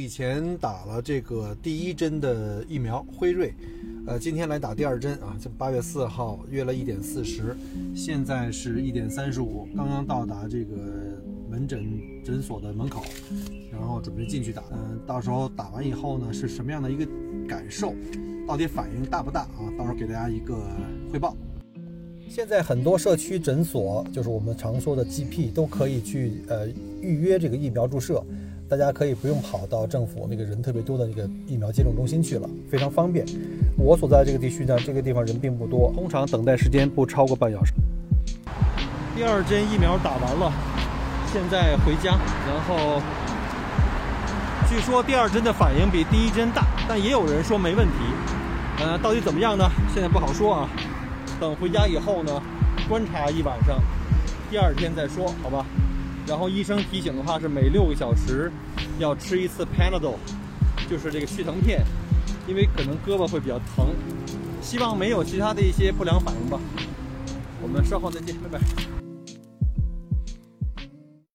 以前打了这个第一针的疫苗辉瑞，呃，今天来打第二针啊，就八月四号约了一点四十，现在是一点三十五，刚刚到达这个门诊诊所的门口，然后准备进去打。嗯，到时候打完以后呢，是什么样的一个感受？到底反应大不大啊？到时候给大家一个汇报。现在很多社区诊所，就是我们常说的 GP，都可以去呃预约这个疫苗注射。大家可以不用跑到政府那个人特别多的那个疫苗接种中心去了，非常方便。我所在这个地区呢，这个地方人并不多，通常等待时间不超过半小时。第二针疫苗打完了，现在回家。然后据说第二针的反应比第一针大，但也有人说没问题。呃，到底怎么样呢？现在不好说啊。等回家以后呢，观察一晚上，第二天再说，好吧？然后医生提醒的话是每六个小时要吃一次 Panadol，就是这个去疼片，因为可能胳膊会比较疼。希望没有其他的一些不良反应吧。我们稍后再见，拜拜。